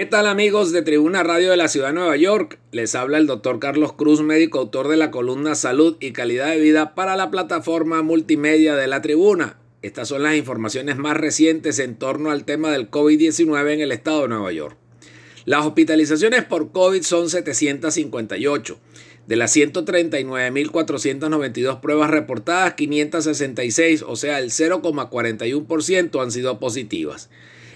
¿Qué tal amigos de Tribuna Radio de la Ciudad de Nueva York? Les habla el doctor Carlos Cruz, médico autor de la columna Salud y Calidad de Vida para la plataforma multimedia de la Tribuna. Estas son las informaciones más recientes en torno al tema del COVID-19 en el estado de Nueva York. Las hospitalizaciones por COVID son 758. De las 139.492 pruebas reportadas, 566, o sea, el 0,41% han sido positivas.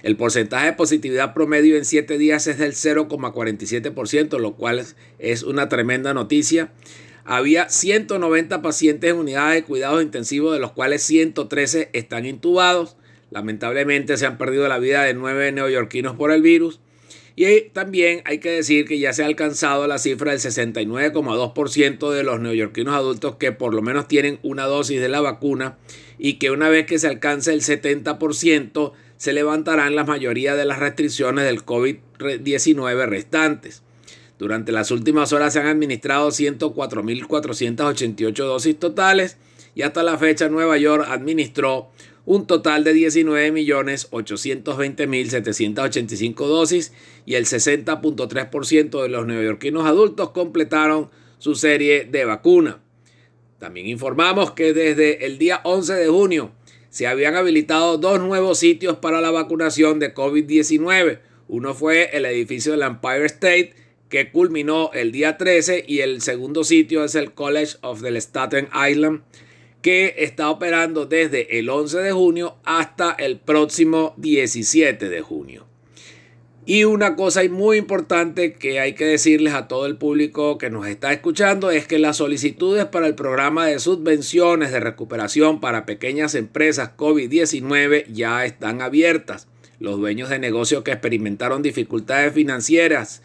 El porcentaje de positividad promedio en 7 días es del 0,47%, lo cual es una tremenda noticia. Había 190 pacientes en unidades de cuidados intensivos, de los cuales 113 están intubados. Lamentablemente se han perdido la vida de 9 neoyorquinos por el virus. Y también hay que decir que ya se ha alcanzado la cifra del 69,2% de los neoyorquinos adultos que por lo menos tienen una dosis de la vacuna y que una vez que se alcance el 70% se levantarán la mayoría de las restricciones del COVID-19 restantes. Durante las últimas horas se han administrado 104.488 dosis totales y hasta la fecha Nueva York administró un total de 19.820.785 dosis y el 60.3% de los neoyorquinos adultos completaron su serie de vacuna. También informamos que desde el día 11 de junio se habían habilitado dos nuevos sitios para la vacunación de COVID-19. Uno fue el edificio del Empire State, que culminó el día 13, y el segundo sitio es el College of the Staten Island, que está operando desde el 11 de junio hasta el próximo 17 de junio. Y una cosa muy importante que hay que decirles a todo el público que nos está escuchando es que las solicitudes para el programa de subvenciones de recuperación para pequeñas empresas COVID-19 ya están abiertas. Los dueños de negocios que experimentaron dificultades financieras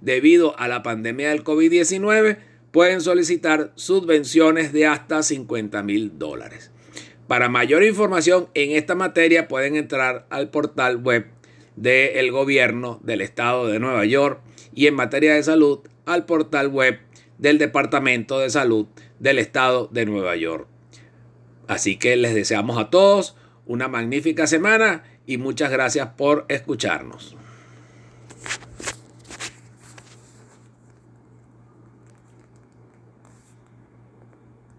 debido a la pandemia del COVID-19 pueden solicitar subvenciones de hasta 50 mil dólares. Para mayor información en esta materia pueden entrar al portal web del gobierno del estado de Nueva York y en materia de salud al portal web del Departamento de Salud del estado de Nueva York. Así que les deseamos a todos una magnífica semana y muchas gracias por escucharnos.